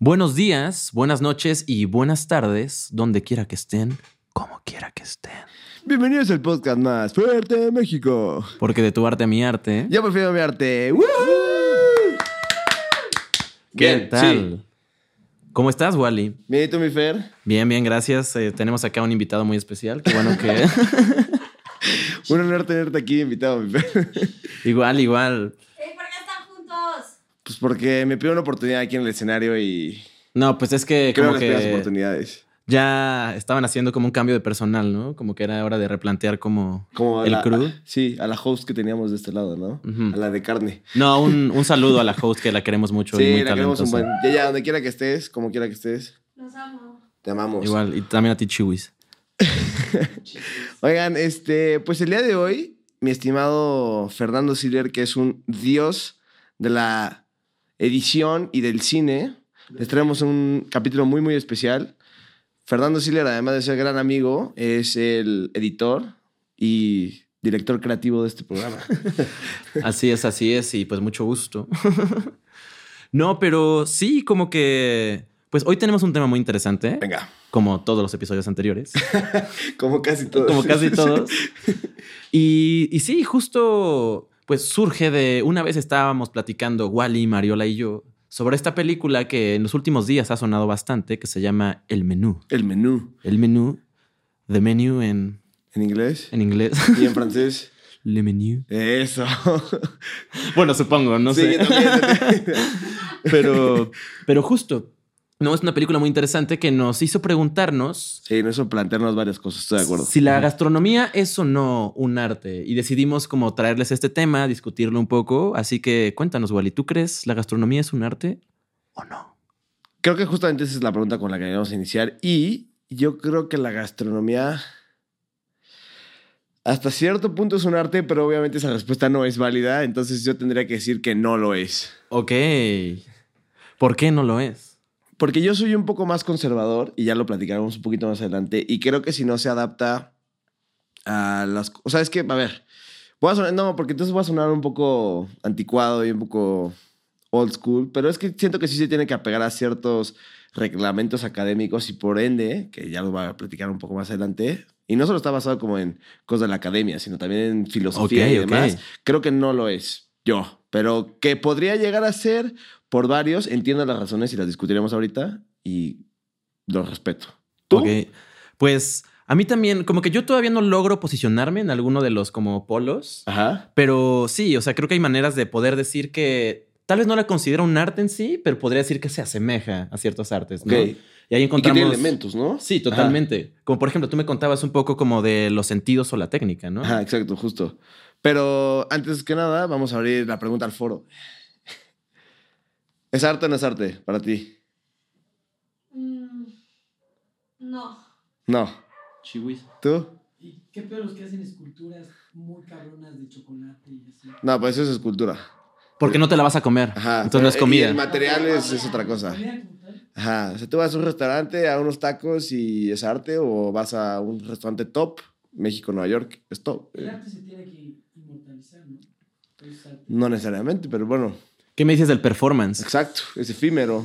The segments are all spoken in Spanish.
Buenos días, buenas noches y buenas tardes, donde quiera que estén, como quiera que estén. Bienvenidos al podcast más fuerte de México. Porque de tu arte a mi arte. Yo prefiero mi arte. ¡Woo! ¿Qué Bien, tal? ¿Cómo estás, Wally? Bien, ¿y tú, mi Fer? Bien, bien, gracias. Eh, tenemos acá un invitado muy especial. Qué bueno que. Un honor tenerte aquí invitado, mi Fer. igual, igual. ¿Por qué están juntos? Pues porque me pidió una oportunidad aquí en el escenario y No, pues es que creo como que las que oportunidades. ya estaban haciendo como un cambio de personal, ¿no? Como que era hora de replantear como el la, crew. Sí, a la host que teníamos de este lado, ¿no? A la de carne. No, un, un saludo a la host que la queremos mucho y Sí, muy la queremos un talentosa. buen. Ya, ya, donde quiera que estés, como quiera que estés, Los amo. te amamos. Igual, y también a ti, Chiwis. Oigan, este, pues el día de hoy, mi estimado Fernando Siller, que es un dios de la edición y del cine, les traemos un capítulo muy, muy especial. Fernando Siller, además de ser gran amigo, es el editor y director creativo de este programa. Así es, así es, y pues mucho gusto. no, pero sí, como que. Pues hoy tenemos un tema muy interesante, Venga, como todos los episodios anteriores, como casi todos. como casi todos. Y, y sí, justo pues surge de una vez estábamos platicando Wally, Mariola y yo sobre esta película que en los últimos días ha sonado bastante, que se llama El Menú. El menú, El Menú, The Menu en, en inglés en inglés. y en francés. Le Menu. Eso. Bueno, supongo, no Sí, sé. yo también. Pero, pero justo, no es una película muy interesante que nos hizo preguntarnos Sí, no eso plantearnos varias cosas, estoy de acuerdo. si la gastronomía es o no un arte. Y decidimos como traerles este tema, discutirlo un poco. Así que cuéntanos, Wally, ¿tú crees la gastronomía es un arte o no? Creo que justamente esa es la pregunta con la que queremos iniciar. Y yo creo que la gastronomía hasta cierto punto es un arte, pero obviamente esa respuesta no es válida. Entonces yo tendría que decir que no lo es. Ok. ¿Por qué no lo es? Porque yo soy un poco más conservador y ya lo platicaremos un poquito más adelante. Y creo que si no se adapta a las... O sea, es que, a ver, voy a sonar... No, porque entonces voy a sonar un poco anticuado y un poco old school, pero es que siento que sí se tiene que apegar a ciertos reglamentos académicos y por ende, que ya lo voy a platicar un poco más adelante, y no solo está basado como en cosas de la academia, sino también en filosofía y demás, creo que no lo es yo, pero que podría llegar a ser por varios, entiendo las razones y las discutiremos ahorita y los respeto. ¿Tú? Ok. Pues a mí también, como que yo todavía no logro posicionarme en alguno de los como polos. Ajá. Pero sí, o sea, creo que hay maneras de poder decir que tal vez no la considero un arte en sí, pero podría decir que se asemeja a ciertos artes, ¿no? Ok. Y ahí Y que encontramos... tiene elementos, ¿no? Sí, totalmente. Como por ejemplo, tú me contabas un poco como de los sentidos o la técnica, ¿no? Ajá, exacto, justo. Pero antes que nada, vamos a abrir la pregunta al foro. ¿Es arte o no es arte para ti? Mm, no. No. Chihuis. ¿Tú? ¿Y qué peor los que hacen esculturas muy cabronas de chocolate y así? No, pues eso es escultura. Porque no te la vas a comer. Ajá. Entonces no es Y comida. el material es, es otra cosa. Ajá. O sea, tú vas a un restaurante, a unos tacos y es arte, o vas a un restaurante top, México, Nueva York, es top. El arte se tiene que. No necesariamente, pero bueno, ¿Qué me dices del performance? exacto, es efímero.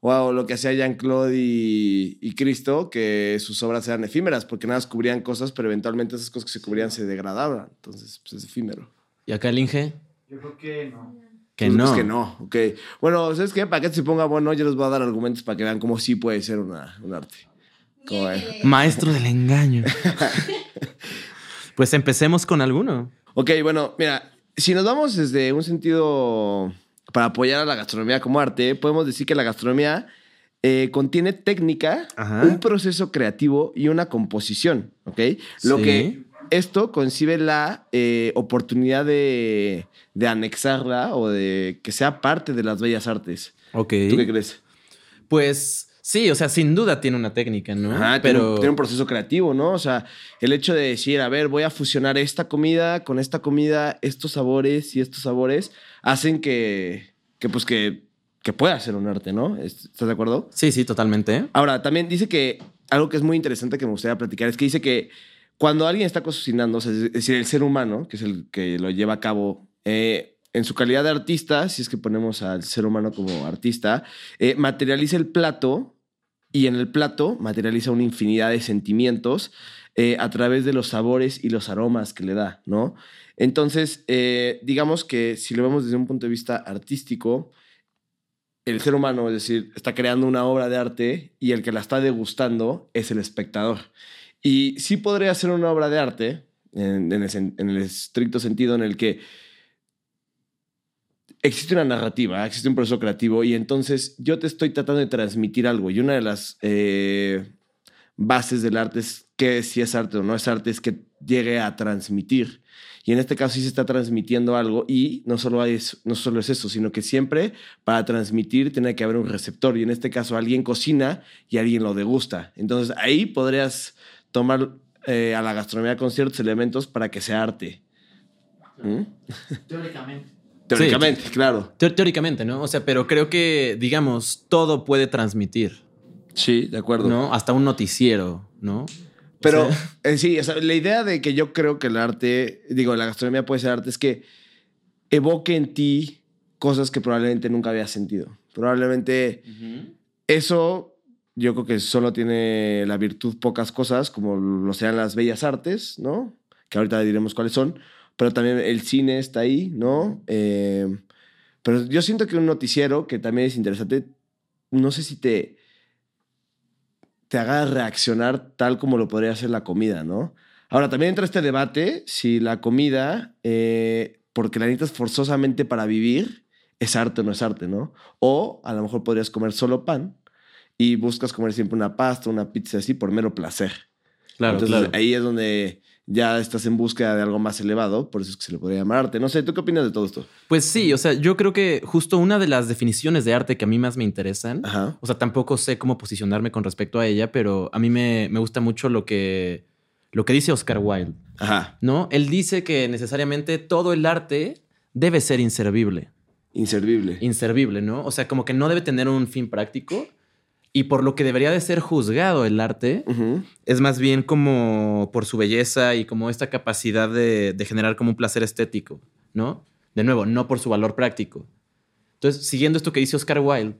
O lo que hacía Jean-Claude y, y Cristo, que sus obras eran efímeras, porque nada más cubrían cosas, pero eventualmente esas cosas que se cubrían se degradaban. Entonces, pues es efímero. ¿Y acá el Inge? Yo creo que no. Que Pues, no. pues que no, ok. Bueno, ¿sabes qué? Para que se ponga bueno, yo les voy a dar argumentos para que vean cómo sí puede ser una, un arte. Maestro del engaño. pues empecemos con alguno. Ok, bueno, mira, si nos vamos desde un sentido para apoyar a la gastronomía como arte, podemos decir que la gastronomía eh, contiene técnica, Ajá. un proceso creativo y una composición, ¿ok? Lo Sí. que esto concibe la eh, oportunidad de, de anexarla o de que sea parte de las bellas artes. Ok. ¿Tú qué crees? Pues sí, o sea, sin duda tiene una técnica, ¿no? Ajá, tiene, Pero un, tiene un proceso creativo, ¿no? O sea, el hecho de decir, a ver, voy a fusionar esta comida con esta comida, estos sabores y estos sabores, hacen que, que pues, que, que pueda ser un arte, ¿no? ¿Estás de acuerdo? sí, sí, totalmente. Ahora, también dice que algo que es muy interesante que me gustaría platicar es que dice que cuando alguien está cocinando, o sea, es decir, el ser humano, que es el que lo lleva a cabo, eh, en su calidad de artista, si es que ponemos al ser humano como artista, eh, materializa el plato y en el plato materializa una infinidad de sentimientos eh, a través de los sabores y los aromas que le da, ¿no? Entonces, eh, digamos que si lo vemos desde un punto de vista artístico, el ser humano, es decir, está creando una obra de arte y el que la está degustando es el espectador. Y sí podría ser una obra de arte, en, el, en el estricto sentido en el que existe una narrativa, existe un proceso creativo y entonces yo te estoy tratando de transmitir algo y una de las eh, bases del arte es que si es arte o no es arte es que llegue a transmitir. Y en este caso sí se está transmitiendo algo y no solo, hay, no solo es eso, sino que siempre para transmitir tiene que haber un receptor y en este caso alguien cocina y alguien lo degusta. Entonces ahí podrías tomar eh, a la gastronomía con ciertos elementos para que sea arte. ¿Mm? Teóricamente. Teóricamente, claro. Teóricamente, ¿no? O sea, pero creo que, digamos, todo puede transmitir, Sí, de acuerdo. ¿no? Hasta un noticiero, ¿no? Pero O sea, eh, sí, o sea, la idea de que yo creo que el arte, digo, la gastronomía puede ser arte, es que evoque en ti cosas que probablemente nunca habías sentido. Probablemente eso yo creo que solo tiene la virtud pocas cosas, como lo sean las bellas artes, ¿no? Que ahorita diremos cuáles son, pero también el cine está ahí, ¿no? Eh, pero yo siento que un noticiero, que también es interesante, no sé si te, te haga reaccionar tal como lo podría hacer la comida, ¿no? Ahora, también entra este debate si la comida, eh, porque la necesitas forzosamente para vivir, es arte o no es arte, ¿no? O a lo mejor podrías comer solo pan y buscas comer siempre una pasta, una pizza así por mero placer. claro, Entonces claro. ahí es donde ya estás en búsqueda de algo más elevado, por eso es que se le podría llamar arte. No sé, ¿tú qué opinas de todo esto? Pues sí, o sea, yo creo que justo una de las definiciones de arte que a mí más me interesan, Ajá. o sea, tampoco sé cómo posicionarme con respecto a ella, pero a mí me, me gusta mucho lo que, lo que dice Oscar Wilde, Ajá. ¿no? Él dice que necesariamente todo el arte debe ser inservible. Inservible. Inservible, ¿no? O sea, como que no debe tener un fin práctico y por lo que debería de ser juzgado el arte es más bien como por su belleza y como esta capacidad de, de generar como un placer estético, ¿no? De nuevo, no por su valor práctico. Entonces, siguiendo esto que dice Oscar Wilde,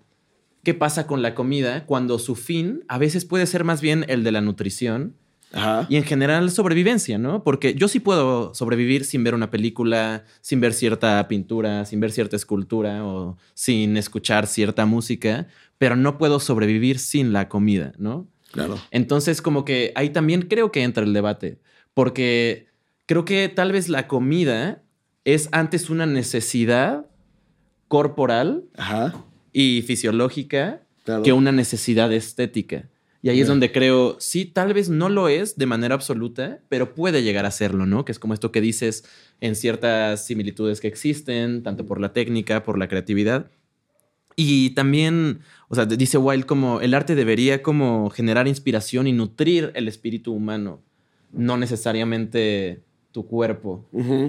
¿qué pasa con la comida cuando su fin a veces puede ser más bien el de la nutrición Ajá. y en general sobrevivencia, ¿no? Porque yo sí puedo sobrevivir sin ver una película, sin ver cierta pintura, sin ver cierta escultura o sin escuchar cierta música, pero no puedo sobrevivir sin la comida, ¿no? Claro. Entonces, como que ahí también creo que entra el debate, porque creo que tal vez la comida es antes una necesidad corporal Ajá. y fisiológica Claro. que una necesidad estética. Y ahí es donde creo, sí, tal vez no lo es de manera absoluta, pero puede llegar a serlo, ¿no? Que es como esto que dices en ciertas similitudes que existen, tanto por la técnica, por la creatividad. Y también, o sea, dice Wilde como el arte debería como generar inspiración y nutrir el espíritu humano, no necesariamente tu cuerpo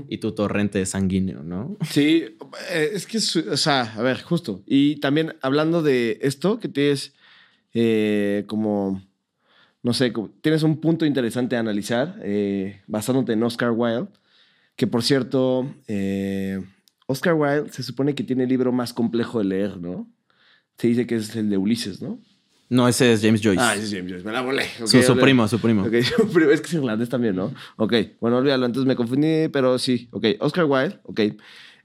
y tu torrente sanguíneo, ¿no? Sí, eh, es que, o sea, a ver, justo. Y también hablando de esto, que tienes eh, como, no sé, como- tienes un punto interesante a analizar, eh, basándote en Oscar Wilde, que por cierto, eh, Oscar Wilde se supone que tiene el libro más complejo de leer, ¿no? Se dice que es el de Ulises, ¿no? No, ese es James Joyce. Ah, sí, sí, me la volé. Ok, su, su primo, su primo. Ok, pero es que es irlandés también, ¿no? Ok, bueno, olvídalo, entonces me confundí, pero sí, ok. Oscar Wilde, ok.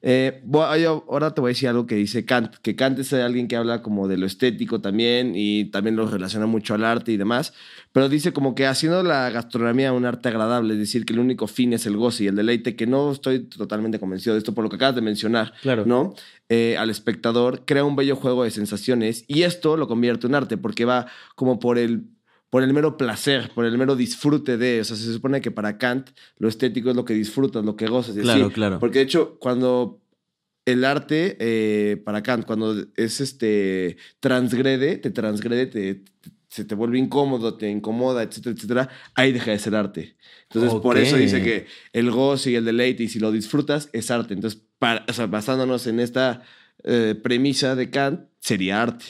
Eh, voy- ahora te voy a decir algo que dice Kant, que Kant es alguien que habla como de lo estético también y también lo relaciona mucho al arte y demás, pero dice como que haciendo la gastronomía un arte agradable, es decir, que el único fin es el goce y el deleite, que no estoy totalmente convencido de esto por lo que acabas de mencionar, Claro. ¿no? Eh, al espectador, crea un bello juego de sensaciones y esto lo convierte en arte porque va como por el, por el mero placer, por el mero disfrute de, o sea, se supone que para Kant lo estético es lo que disfrutas, lo que gozas. y Claro, así. claro. Porque de hecho, cuando el arte, eh, para Kant, cuando es este, transgrede, te transgrede, te, te- se te vuelve incómodo, te incomoda, etcétera, etcétera, ahí deja de ser arte. Entonces, por eso dice que el goce y el deleite, y si lo disfrutas, es arte. Entonces, para, o sea, basándonos en esta eh, premisa de Kant, sería arte.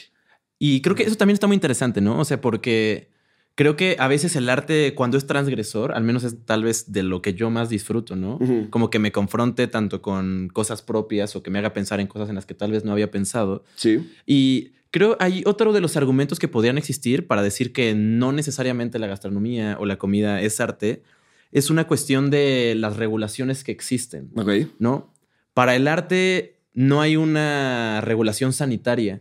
Y creo que eso también está muy interesante, ¿no? O sea, porque creo que a veces el arte, cuando es transgresor, al menos es tal vez de lo que yo más disfruto, ¿no? Como que me confronte tanto con cosas propias o que me haga pensar en cosas en las que tal vez no había pensado. Sí. Y creo hay otro de los argumentos que podrían existir para decir que no necesariamente la gastronomía o la comida es arte, es una cuestión de las regulaciones que existen, Ok. ¿no? Para el arte no hay una regulación sanitaria.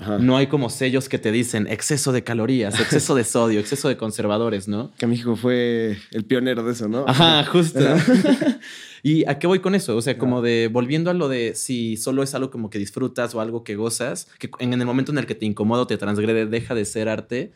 Ajá. No hay como sellos que te dicen exceso de calorías, exceso de sodio, exceso de conservadores, ¿no? Que México fue el pionero de eso, ¿no? Ajá, justo. ¿Y a qué voy con eso? O sea, como de volviendo a lo de si solo es algo como que disfrutas o algo que gozas, que en el momento en el que te incomoda o te transgrede, deja de ser arte.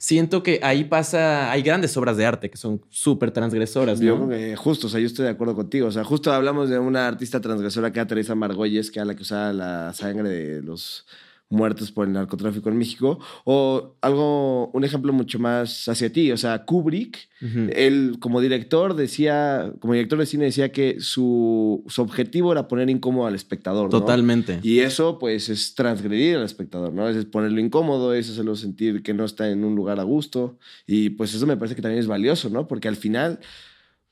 Siento que ahí pasa, hay grandes obras de arte que son súper transgresoras, Yo ¿no? creo que justo, o sea, yo estoy de acuerdo contigo. O sea, justo hablamos de una artista transgresora que era Teresa Margolles, que era la que usaba la sangre de los muertos por el narcotráfico en México. O algo, un ejemplo mucho más hacia ti. O sea, Kubrick, Ujú. él como director decía, como director de cine decía que su, su objetivo era poner incómodo al espectador. ¿no? Totalmente. Y eso, pues, es transgredir al espectador, ¿no? Es ponerlo incómodo, es hacerlo sentir que no está en un lugar a gusto. Y pues eso me parece que también es valioso, ¿no? Porque al final,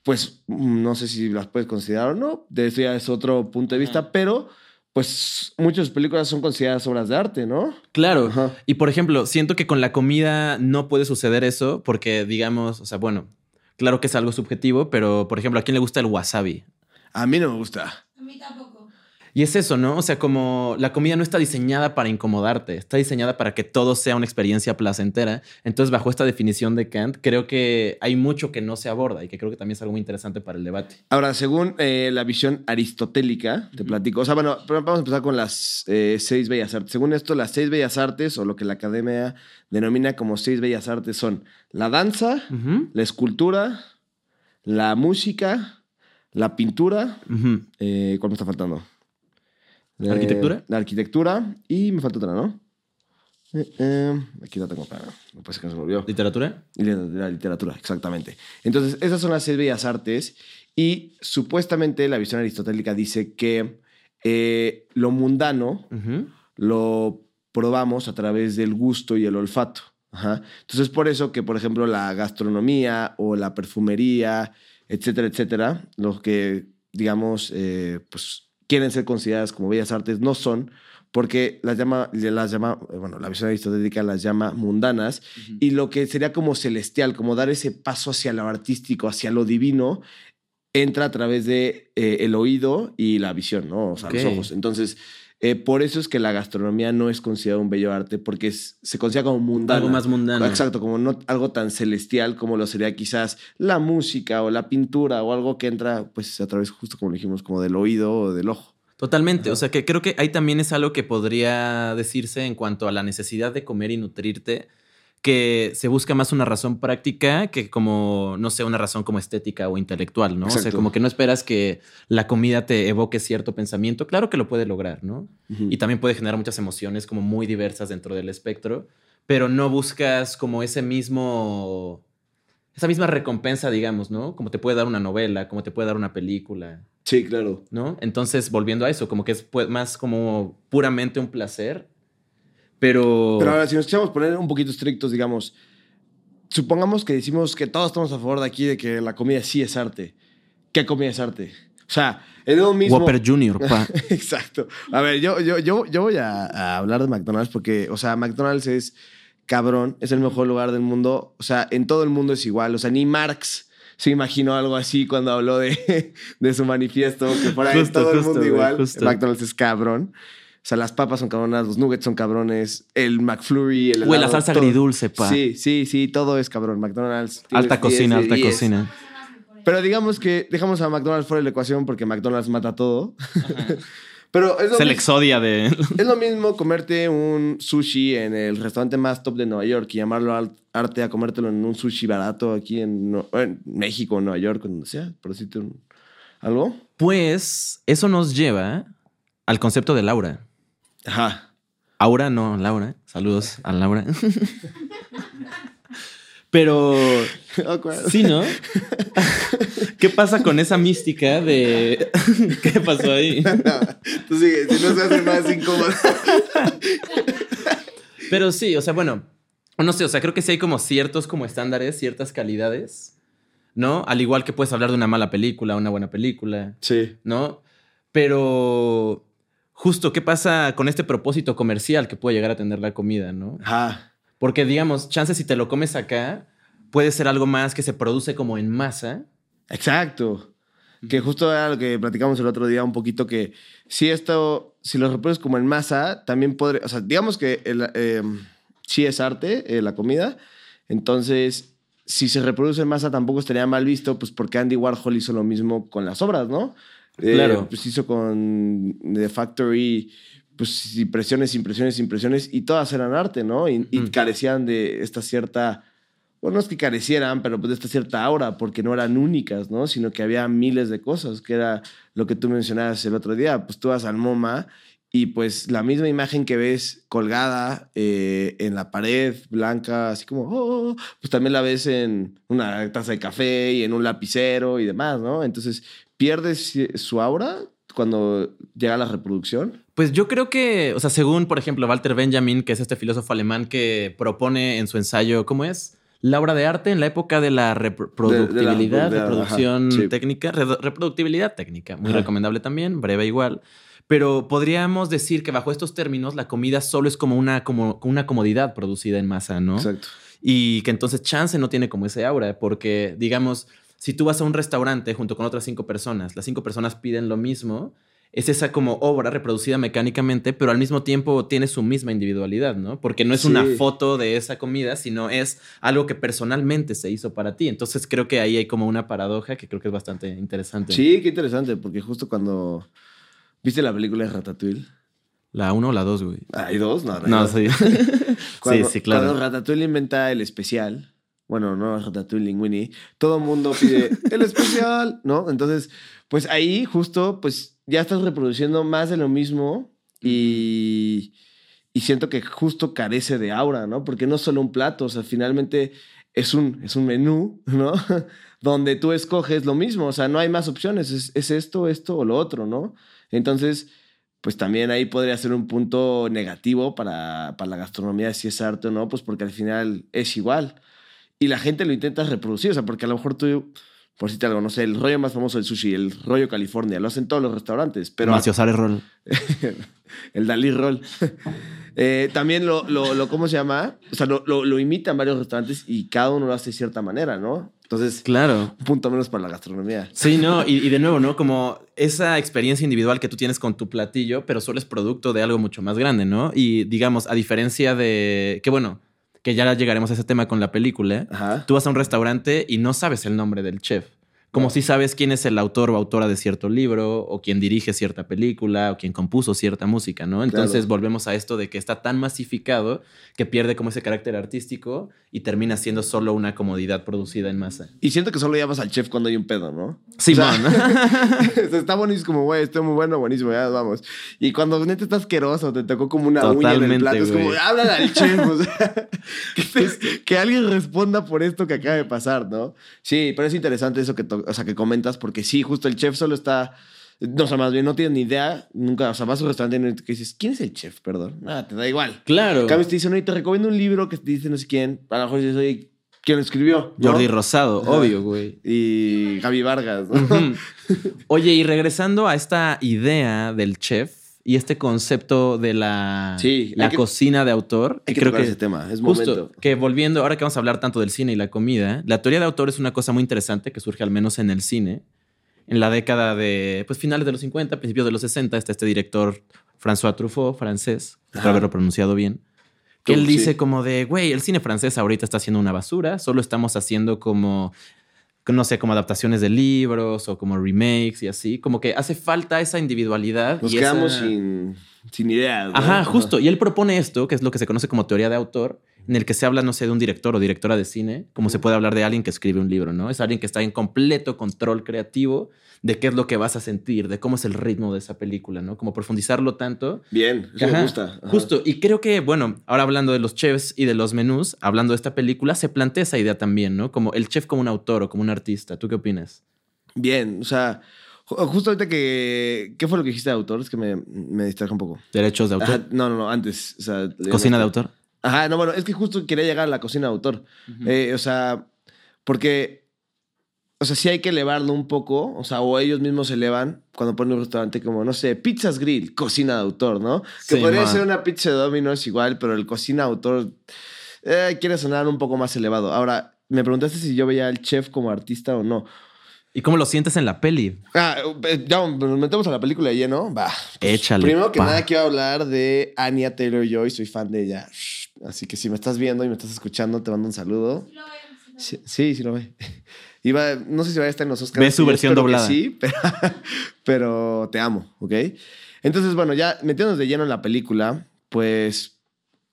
pues, no sé si las puedes considerar o no, de eso ya es otro punto de vista, pero pues muchas películas son consideradas obras de arte, ¿no? Claro. Ajá. Y por ejemplo, siento que con la comida no puede suceder eso porque, digamos, o sea, bueno, claro que es algo subjetivo, pero por ejemplo, ¿a quién le gusta el wasabi? A mí no me gusta. A mí tampoco. Y es eso, ¿no? O sea, como la comida no está diseñada para incomodarte, está diseñada para que todo sea una experiencia placentera. Entonces, bajo esta definición de Kant, creo que hay mucho que no se aborda y que creo que también es algo muy interesante para el debate. Ahora, según eh, la visión aristotélica, te platico. O sea, bueno, vamos a empezar con las eh, seis bellas artes. Según esto, las seis bellas artes, o lo que la academia denomina como seis bellas artes, son la danza, la escultura, la música, la pintura. eh, ¿Cuál me está faltando? Eh, ¿Arquitectura? La arquitectura y me falta otra, ¿no? Eh, eh, aquí la tengo, para, no ser que se me olvidó. ¿Literatura? La, la literatura, exactamente. Entonces, esas son las seis bellas artes y supuestamente la visión aristotélica dice que eh, lo mundano Ujú. lo probamos a través del gusto y el olfato. Ajá. Entonces, por eso que, por ejemplo, la gastronomía o la perfumería, etcétera, etcétera, los que, digamos, eh, pues quieren ser consideradas como bellas artes, no son, porque las llama, las llama, eh, bueno, la visión aristotélica las llama mundanas, y lo que sería como celestial, como dar ese paso hacia lo artístico, hacia lo divino, entra a través de eh, el oído y la visión, ¿no? O sea, los ojos. Entonces, eh, por eso es que la gastronomía no es considerada un bello arte, porque es- se considera como mundana. Algo más mundano. Exacto, como no algo tan celestial como lo sería quizás la música o la pintura o algo que entra, pues, a través, justo como dijimos, como del oído o del ojo. Totalmente. O sea, que creo que ahí también es algo que podría decirse en cuanto a la necesidad de comer y nutrirte, que se busca más una razón práctica que como, no sé, una razón como estética o intelectual, ¿no? O sea, como que no esperas que la comida te evoque cierto pensamiento. Claro que lo puede lograr, ¿no? Y también puede generar muchas emociones como muy diversas dentro del espectro, pero no buscas como ese mismo, esa misma recompensa, digamos, ¿no? Como te puede dar una novela, como te puede dar una película. Sí, claro. ¿no? Entonces, volviendo a eso, como que es pues, más como puramente un placer, pero... Pero ahora, si nos quisiéramos poner un poquito estrictos, digamos, supongamos que decimos que todos estamos a favor de aquí de que la comida sí es arte. ¿Qué comida es arte? O sea, es lo mismo. Whopper Jr., pa. Exacto. A ver, yo, yo, yo, yo voy a, a hablar de McDonald's porque, o sea, McDonald's es cabrón, es el mejor lugar del mundo. O sea, en todo el mundo es igual. O sea, ni Marx se imaginó algo así cuando habló de, de su manifiesto, que por ahí Justo, todo el mundo igual. justo. McDonald's es cabrón. O sea, las papas son cabronas, los nuggets son cabrones, el McFlurry, el Güey, la salsa todo. agridulce, pa. Sí, sí, sí, todo es cabrón. McDonald's. Alta 10 cocina, alta 10. cocina. Pero digamos que dejamos a McDonald's fuera de la ecuación porque McDonald's mata todo. Pero es lo, Es el mismo, exodia de... es lo mismo comerte un sushi en el restaurante más top de Nueva York y llamarlo arte a comértelo en un sushi barato aquí en, No- en México, Nueva York, donde sea, por decirte un- algo. Pues eso nos lleva al concepto de Laura. Ajá. Aura, no, Laura. Saludos a Laura. Pero sí, ¿no? ¿Qué pasa con esa mística de... ¿Qué pasó ahí? Tú sigue, si no se hace más incómodo. Pero sí, o sea, bueno, no sé, o sea, creo que sí hay como ciertos como estándares, ciertas calidades, ¿no? Al igual que puedes hablar de una mala película, una buena película, Sí. ¿no? Pero justo, ¿qué pasa con este propósito comercial que puede llegar a tener la comida, ¿no? Ajá. Porque, digamos, chances si te lo comes acá, puede ser algo más que se produce como en masa. Exacto. Que justo era lo que platicamos el otro día un poquito que si esto, si lo reproduces como en masa, también podría, o sea, digamos que el, eh, sí es arte, eh, la comida, entonces si se reproduce en masa tampoco estaría mal visto, pues porque Andy Warhol hizo lo mismo con las obras, ¿no? Eh, Claro. pues hizo con The Factory, pues impresiones, impresiones, impresiones, y todas eran arte, ¿no? Y, carecían de esta cierta bueno, no es que carecieran, pero pues de esta cierta aura, porque no eran únicas, ¿no? Sino que había miles de cosas, que era lo que tú mencionabas el otro día. Pues tú vas al MoMA y pues la misma imagen que ves colgada eh, en la pared blanca, así como, oh, oh, pues también la ves en una taza de café y en un lapicero y demás, ¿no? Entonces pierdes su aura cuando llega la reproducción. Pues yo creo que, o sea, según, por ejemplo, Walter Benjamin, que es este filósofo alemán que propone en su ensayo, ¿cómo es? La obra de arte en la época de la reproductibilidad, de la- reproducción ajá, sí. técnica, re- reproductibilidad técnica, muy Ajá. recomendable también, breve igual. Pero podríamos decir que bajo estos términos la comida solo es como una, como una comodidad producida en masa, ¿no? Exacto. Y que entonces chance no tiene como ese aura, porque digamos, si tú vas a un restaurante junto con otras cinco personas, las cinco personas piden lo mismo, es esa como obra reproducida mecánicamente, pero al mismo tiempo tiene su misma individualidad, ¿no? Porque no es Sí. una foto de esa comida, sino es algo que personalmente se hizo para ti. Entonces creo que ahí hay como una paradoja que creo que es bastante interesante. Sí, qué interesante, porque justo cuando viste la película de Ratatouille, La uno o la dos, güey. hay dos, no, hay No, dos. sí. Cuando, sí, sí, claro. Cuando Ratatouille inventa el especial, bueno, no Ratatouille Linguini, todo el mundo pide el especial, ¿no? Entonces, pues ahí justo, pues ya estás reproduciendo más de lo mismo y, y siento que justo carece de aura, ¿no? Porque no es solo un plato, o sea, finalmente es un, es un menú, ¿no? Donde tú escoges lo mismo, o sea, no hay más opciones, es, es esto, esto o lo otro, ¿no? Entonces, pues también ahí podría ser un punto negativo para, para la gastronomía, si es arte o no, pues porque al final es igual. Y la gente lo intenta reproducir, o sea, porque a lo mejor tú, por decirte algo, no sé, el rollo más famoso del sushi, el rollo California, lo hacen todos los restaurantes, pero Maciosare roll. el Dalí Roll. Eh, también lo, lo, lo, ¿cómo se llama? O sea, lo, lo, lo imitan varios restaurantes y cada uno lo hace de cierta manera, ¿no? Entonces, Claro. un punto menos para la gastronomía. Sí, no, y, y de nuevo, ¿no? Como esa experiencia individual que tú tienes con tu platillo, pero solo es producto de algo mucho más grande, ¿no? Y digamos, a diferencia de que, bueno, que ya llegaremos a ese tema con la película, Ajá. tú vas a un restaurante y no sabes el nombre del chef. Como No. si sabes quién es el autor o autora de cierto libro, o quién dirige cierta película, o quién compuso cierta música, ¿no? Entonces Claro. volvemos a esto de que está tan masificado que pierde como ese carácter artístico y termina siendo solo una comodidad producida en masa. Y siento que solo llamas al chef cuando hay un pedo, ¿no? Simón. O sea, está buenísimo, como, güey, está muy bueno, buenísimo, ya vamos. Y cuando neta está asqueroso, te tocó como una uña en el Totalmente, plato, es como, háblale al chef, o sea, que, alguien responda por esto que acaba de pasar, ¿no? Sí, pero es interesante eso que, to- o sea, que comentas, porque sí, justo el chef solo está, no, o sea, más bien no tienes ni idea, nunca, o sea, vas a un restaurante y que dices, ¿quién es el chef? Perdón, nada, te da igual. claro. En cambio, te dicen, oye, te recomiendo un libro que te dice no sé quién, a lo mejor dices, oye, ¿quién lo escribió? ¿No? Jordi Rosado, Ajá. obvio, güey. Y Gaby Vargas. Oye, y regresando a esta idea del chef y este concepto de la, Sí, la que- cocina de autor, Hay que creo tocar que ese tema, es justo momento. que volviendo, ahora que vamos a hablar tanto del cine y la comida, la teoría de autor es una cosa muy interesante que surge al menos en el cine. En la década de, pues finales de los 50, principios de los 60, está este director François Truffaut, francés, espero haberlo pronunciado bien, que él dice como de, güey, el cine francés ahorita está haciendo una basura, solo estamos haciendo como, no sé, como adaptaciones de libros o como remakes y así, como que hace falta esa individualidad. Nos y quedamos esa- sin, sin ideas. ¿no? Ajá, justo. Y él propone esto, que es lo que se conoce como teoría de autor, en el que se habla, no sé, de un director o directora de cine, como se puede hablar de alguien que escribe un libro, ¿no? Es alguien que está en completo control creativo de qué es lo que vas a sentir, de cómo es el ritmo de esa película, ¿no? Como profundizarlo tanto. Bien, eso Ajá, me gusta. Ajá. Justo. Y creo que, bueno, ahora hablando de los chefs y de los menús, hablando de esta película, se plantea esa idea también, ¿no? Como el chef como un autor o como un artista. ¿Tú qué opinas? Bien, o sea, ju- justo ahorita que... ¿Qué fue lo que dijiste de autor? Es que me, me distraje un poco. Derechos de autor. Ajá, no, no, no, antes. O sea, Cocina de autor. Ajá, no, bueno, es que justo quería llegar a la cocina de autor. Eh, o sea, porque, o sea, sí hay que elevarlo un poco, o sea, o ellos mismos se elevan cuando ponen un restaurante como, no sé, Pizzas Grill, cocina de autor, ¿no? Que Sí, podría man. ser una pizza de Domino's igual, pero el cocina de autor eh, quiere sonar un poco más elevado. Ahora, me preguntaste si yo veía al chef como artista o no. ¿Y cómo lo sientes en la peli? Ah, eh, ya nos metemos a la película de lleno. Va. Échale. Primero que pa. nada quiero hablar de Anya Taylor Joy, soy fan de ella. Así que si me estás viendo y me estás escuchando, te mando un saludo. Lo ven, sí lo Sí, sí, sí lo ve. Iba, no sé si va a estar en los Oscars. Ve su versión doblada. Sí, pero, pero te amo, ¿ok? Entonces, bueno, ya metiéndonos de lleno en la película, pues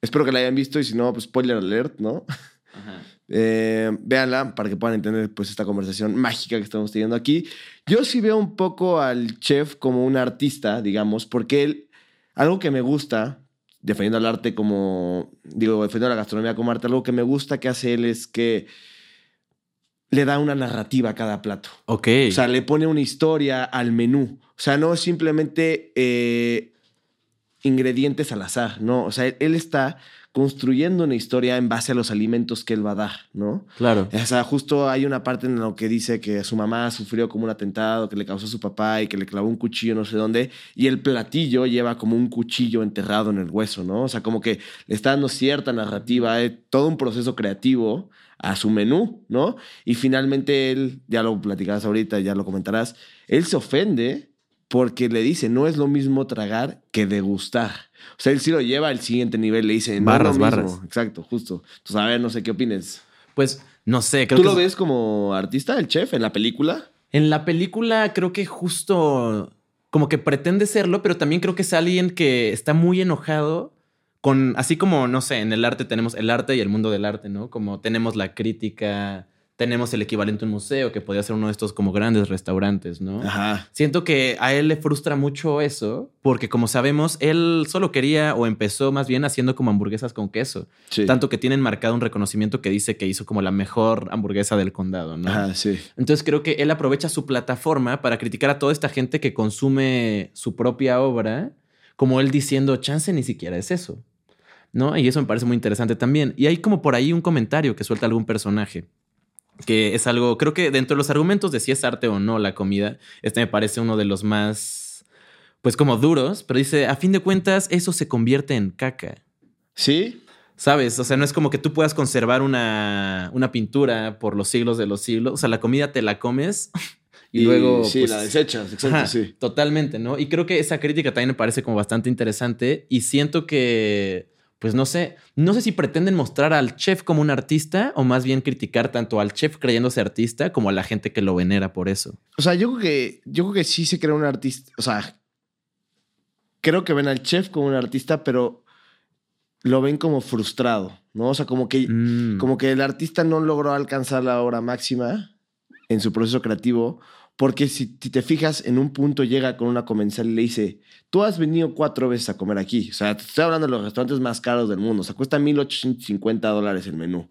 espero que la hayan visto y si no, pues spoiler alert, ¿no? Ajá. Eh, véanla para que puedan entender pues esta conversación mágica que estamos teniendo aquí. Yo sí veo un poco al chef como un artista, digamos, porque él, algo que me gusta, defendiendo al arte como, digo, defendiendo la gastronomía como arte, algo que me gusta que hace él es que le da una narrativa a cada plato. Ok. O sea, le pone una historia al menú. O sea, no es simplemente eh, ingredientes al azar, ¿no? O sea, él, él está construyendo una historia en base a los alimentos que él va a dar, ¿no? claro. O sea, justo hay una parte en la que dice que su mamá sufrió como un atentado que le causó su papá y que le clavó un cuchillo no sé dónde, y el platillo lleva como un cuchillo enterrado en el hueso, ¿no? O sea, como que le está dando cierta narrativa, eh, todo un proceso creativo a su menú, ¿no? Y finalmente él, ya lo platicarás ahorita, ya lo comentarás, él se ofende porque le dice, no es lo mismo tragar que degustar. O sea, él sí lo lleva al siguiente nivel, le dice, no Barras, es lo mismo. barras. Exacto, justo. Entonces, a ver, no sé qué opines. Pues no sé, creo ¿Tú que lo es- ves como artista, el chef, en la película? en la película creo que justo como que pretende serlo, pero también creo que es alguien que está muy enojado con, así como, no sé, en el arte tenemos el arte y el mundo del arte, ¿no? Como tenemos la crítica, tenemos el equivalente a un museo, que podría ser uno de estos como grandes restaurantes, ¿no? Ajá. Siento que a él le frustra mucho eso, porque como sabemos, él solo quería o empezó más bien haciendo como hamburguesas con queso. Sí. Tanto que tienen marcado un reconocimiento que dice que hizo como la mejor hamburguesa del condado, ¿no? Ajá, sí. Entonces creo que él aprovecha su plataforma para criticar a toda esta gente que consume su propia obra, como él diciendo, chance ni siquiera es eso. ¿No? Y eso me parece muy interesante también. Y hay como por ahí un comentario que suelta algún personaje, que es algo, creo que dentro de los argumentos de si es arte o no la comida, este me parece uno de los más, pues como duros, pero dice, a fin de cuentas, eso se convierte en caca. ¿Sí? ¿Sabes? O sea, no es como que tú puedas conservar una, una pintura por los siglos de los siglos. O sea, la comida te la comes y, luego. Sí, pues, la desechas, exacto, ajá, sí. Totalmente, ¿no? Y creo que esa crítica también me parece como bastante interesante y siento que, pues no sé, no sé si pretenden mostrar al chef como un artista o más bien criticar tanto al chef creyéndose artista como a la gente que lo venera por eso. O sea, yo creo que, yo creo que sí se crea un artista. O sea, creo que ven al chef como un artista, pero lo ven como frustrado, ¿no? O sea, como que, Mm, como que el artista no logró alcanzar la obra máxima en su proceso creativo, porque si, te fijas, en un punto llega con una comensal y le dice, tú has venido cuatro veces a comer aquí. O sea, te estoy hablando de los restaurantes más caros del mundo. O sea, cuesta 1.850 dólares el menú.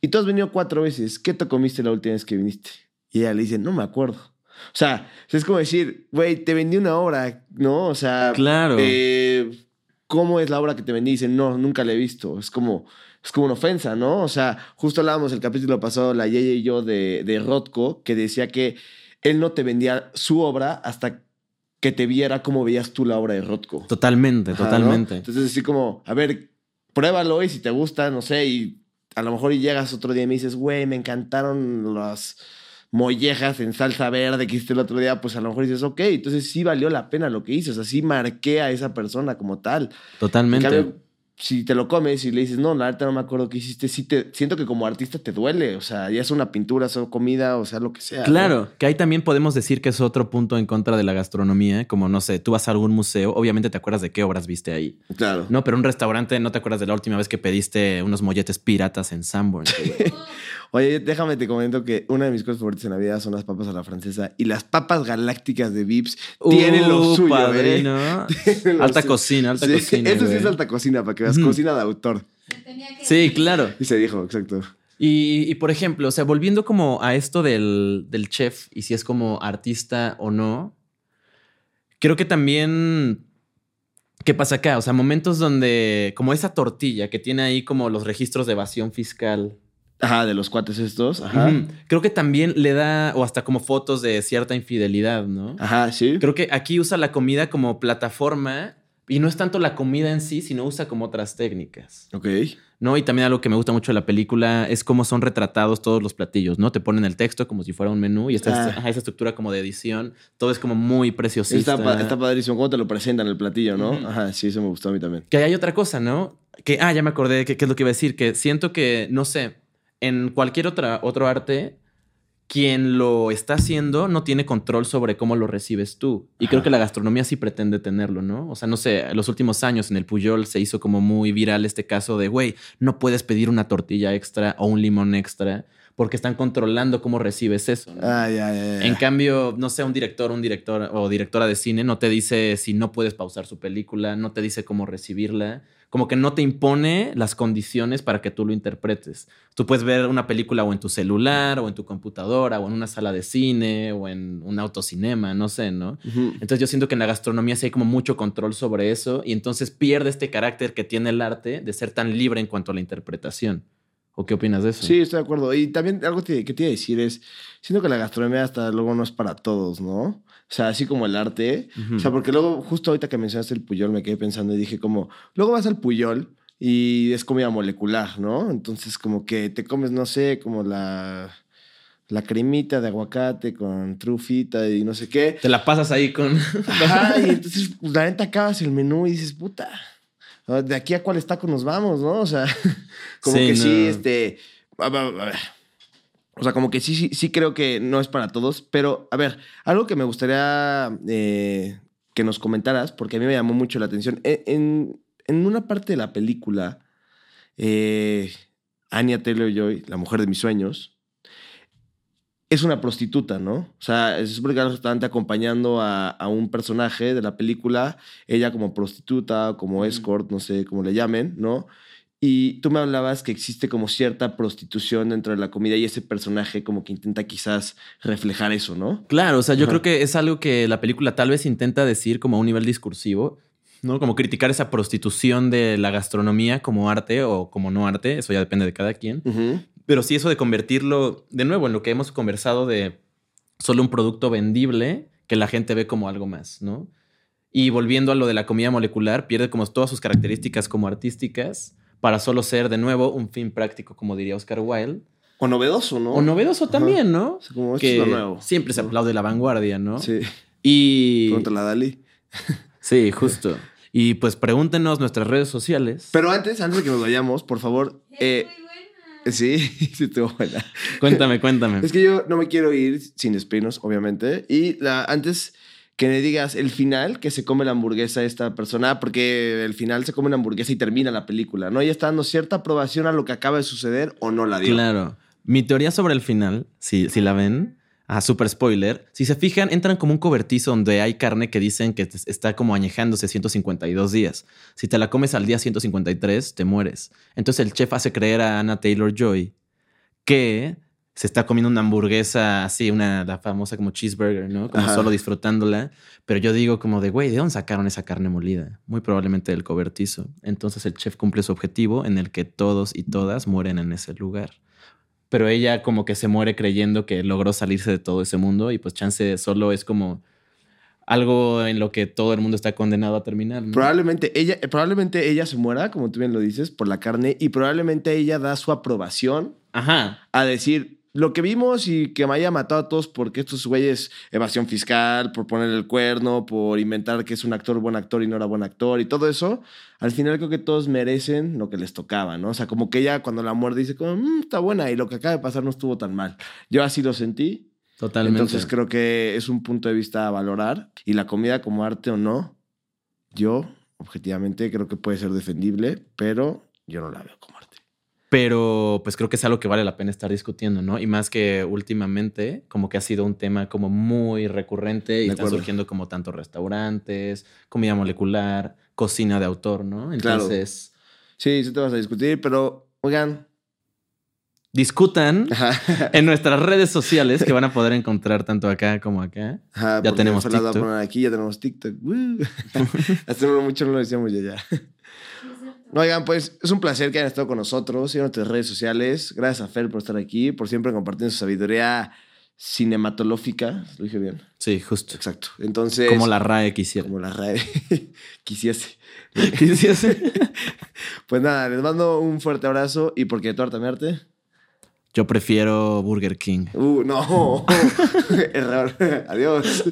Y tú has venido cuatro veces. ¿Qué te comiste la última vez que viniste? Y ella le dice, no me acuerdo. O sea, es como decir, güey, te vendí una obra, ¿no? O sea, Claro. eh, ¿cómo es la obra que te vendí? Dicen, no, nunca la he visto. Es como, es como una ofensa, ¿no? O sea, justo hablábamos el capítulo pasado, la Yeye y yo, de, de Rothko, que decía que él no te vendía su obra hasta que te viera cómo veías tú la obra de Rothko. Totalmente, Ajá, ¿no? totalmente. Entonces, así como, a ver, pruébalo y si te gusta, no sé, y a lo mejor y llegas otro día y me dices, güey, me encantaron las mollejas en salsa verde que hiciste el otro día, pues a lo mejor dices, ok, entonces sí valió la pena lo que hice, o sea, sí marqué a esa persona como tal. En Totalmente. cambio, si te lo comes y le dices, no, la neta no me acuerdo qué hiciste, sí te, siento que como artista te duele, o sea, ya es una pintura, sea comida, o sea, lo que sea. ¿no? Claro, que ahí también podemos decir que es otro punto en contra de la gastronomía, como no sé, tú vas a algún museo, obviamente te acuerdas de qué obras viste ahí. Claro. No, pero un restaurante no te acuerdas de la última vez que pediste unos molletes piratas en Sanborn. Oye, déjame te comento que una de mis cosas favoritas en la vida son las papas a la francesa y las papas galácticas de Vips tienen lo Uh, suyo, padrino. ¿eh? Tienen lo Alta suyo. cocina, alta Sí, cocina. Eso sí es alta cocina, para que veas, Ujú. cocina de autor. Se tenía que Sí, claro. Y se dijo, exacto. Y, y, por ejemplo, o sea, volviendo como a esto del, del chef y si es como artista o no, creo que también ¿Qué pasa acá? O sea, momentos donde, como esa tortilla que tiene ahí como los registros de evasión fiscal. Ajá, de los cuates estos. Ajá. Creo que también le da, o hasta como fotos de cierta infidelidad, ¿no? Ajá, sí. Creo que aquí usa la comida como plataforma y no es tanto la comida en sí, sino usa como otras técnicas. Ok. ¿no? Y también algo que me gusta mucho de la película es cómo son retratados todos los platillos, ¿no? Te ponen el texto como si fuera un menú y esta, Ah. esa estructura como de edición, todo es como muy preciosista. Está, está padrísimo. ¿Cómo te lo presentan el platillo, no? Ajá, sí, eso me gustó a mí también. Que hay otra cosa, ¿no? Que, ah, ya me acordé qué es lo que iba a decir, que siento que, no sé, en cualquier otra, otro arte, quien lo está haciendo no tiene control sobre cómo lo recibes tú. Y creo que la gastronomía sí pretende tenerlo, ¿no? O sea, no sé, en los últimos años en el Puyol se hizo como muy viral este caso de, güey, no puedes pedir una tortilla extra o un limón extra porque están controlando cómo recibes eso. ¿no? Ah, ya, ya, ya. En cambio, no sé, un director, un director o directora de cine no te dice si no puedes pausar su película, no te dice cómo recibirla, como que no te impone las condiciones para que tú lo interpretes. Tú puedes ver una película o en tu celular, o en tu computadora, o en una sala de cine, o en un autocinema, no sé, ¿no? Ujú. Entonces yo siento que en la gastronomía sí hay como mucho control sobre eso y entonces pierde este carácter que tiene el arte de ser tan libre en cuanto a la interpretación. ¿O qué opinas de eso? Sí, estoy de acuerdo. Y también algo que, te iba a decir es, siento que la gastronomía hasta luego no es para todos, ¿no? O sea, así como el arte. O sea, porque luego, justo ahorita que mencionaste el Puyol, me quedé pensando y dije como, luego vas al Puyol y es comida molecular, ¿no? Entonces como que te comes, no sé, como la, la cremita de aguacate con trufita y no sé qué. Te la pasas ahí con... Ajá, y entonces, pues, la neta acabas el menú y dices, puta, de aquí a cuáles tacos nos vamos, ¿no? O sea, como Sí, que sí, este. a a. O sea, como que sí, sí, sí creo que no es para todos, pero a ver, algo que me gustaría eh, que nos comentaras, porque a mí me llamó mucho la atención. En, en- en una parte de la película, eh, Anya Taylor Joy, la mujer de mis sueños, es una prostituta, ¿no? O sea, se supone que va al restaurante acompañando a, a un personaje de la película, ella como prostituta, como escort, no sé cómo le llamen, ¿no? Y tú me hablabas que existe como cierta prostitución dentro de la comida y ese personaje como que intenta quizás reflejar eso, ¿no? Claro, o sea, yo Ajá. creo que es algo que la película tal vez intenta decir como a un nivel discursivo, ¿no? Como criticar esa prostitución de la gastronomía como arte o como no arte, eso ya depende de cada quien. Ujú. Pero sí eso de convertirlo, de nuevo, en lo que hemos conversado de solo un producto vendible que la gente ve como algo más, ¿no? Y volviendo a lo de la comida molecular, pierde como todas sus características como artísticas para solo ser, de nuevo, un fin práctico, como diría Oscar Wilde. O novedoso, ¿no? O novedoso Ajá. también, ¿no? O sea, como que es lo nuevo. siempre se aplaude la vanguardia, ¿no? Sí. Y Pregúntale a Dalí. sí, justo. Y pues pregúntenos nuestras redes sociales. Pero antes, antes de que nos vayamos, por favor. Eh. Sí, sí, estuvo buena. cuéntame, cuéntame. Es que yo no me quiero ir sin despedirnos, obviamente. Y la, antes que me digas el final, que se come la hamburguesa esta persona, porque el final se come una hamburguesa y termina la película, ¿no? Ella está dando cierta aprobación a lo que acaba de suceder o no la dio. Claro. Mi teoría sobre el final, si, si la ven, a super spoiler, si se fijan, entran como un cobertizo donde hay carne que dicen que está como añejándose 152 días. Si te la comes al día 153, te mueres. Entonces el chef hace creer a Anna Taylor Joy que se está comiendo una hamburguesa así, una la famosa como cheeseburger, ¿no? Como Ajá. solo disfrutándola. Pero yo digo como de, güey, ¿de dónde sacaron esa carne molida? Muy probablemente del cobertizo. Entonces el chef cumple su objetivo en el que todos y todas mueren en ese lugar. Pero ella como que se muere creyendo que logró salirse de todo ese mundo y pues chance solo es como algo en lo que todo el mundo está condenado a terminar. ¿no? Probablemente ella, probablemente ella se muera, como tú bien lo dices, por la carne, y probablemente ella da su aprobación Ajá. a decir lo que vimos y que me haya matado a todos porque estos güeyes, evasión fiscal, por poner el cuerno, por inventar que es un actor buen actor y no era buen actor y todo eso, al final creo que todos merecen lo que les tocaba, ¿no? O sea, como que ella cuando la muerde dice como, "Mm, está buena y lo que acaba de pasar no estuvo tan mal. Yo así lo sentí, Totalmente. entonces creo que es un punto de vista a valorar y la comida como arte o no, yo objetivamente creo que puede ser defendible, pero yo no la veo como arte. Pero pues creo que es algo que vale la pena estar discutiendo, ¿no? Y más que últimamente, como que ha sido un tema como muy recurrente y están surgiendo como tantos restaurantes, comida molecular, cocina de autor, ¿no? Claro. Entonces, Sí, sí te vas a discutir, pero oigan, discutan Ajá. en nuestras redes sociales que van a poder encontrar tanto acá como acá. Ajá, Ya tenemos TikTok. poner aquí, ya tenemos TikTok. Hace mucho no lo decíamos ya, ya. Cierto. Oigan, pues es un placer que hayan estado con nosotros. Sigan nuestras redes sociales. Gracias a Fer por estar aquí, por siempre compartiendo su sabiduría cinematológica. Lo dije bien. Sí, justo. Exacto. Entonces. Como la RAE quisiera. Como la RAE quisiese. Quisiese. Pues nada, les mando un fuerte abrazo. ¿Y por qué torta mi arte? Yo prefiero Burger King. Uh, no. Error. Adiós.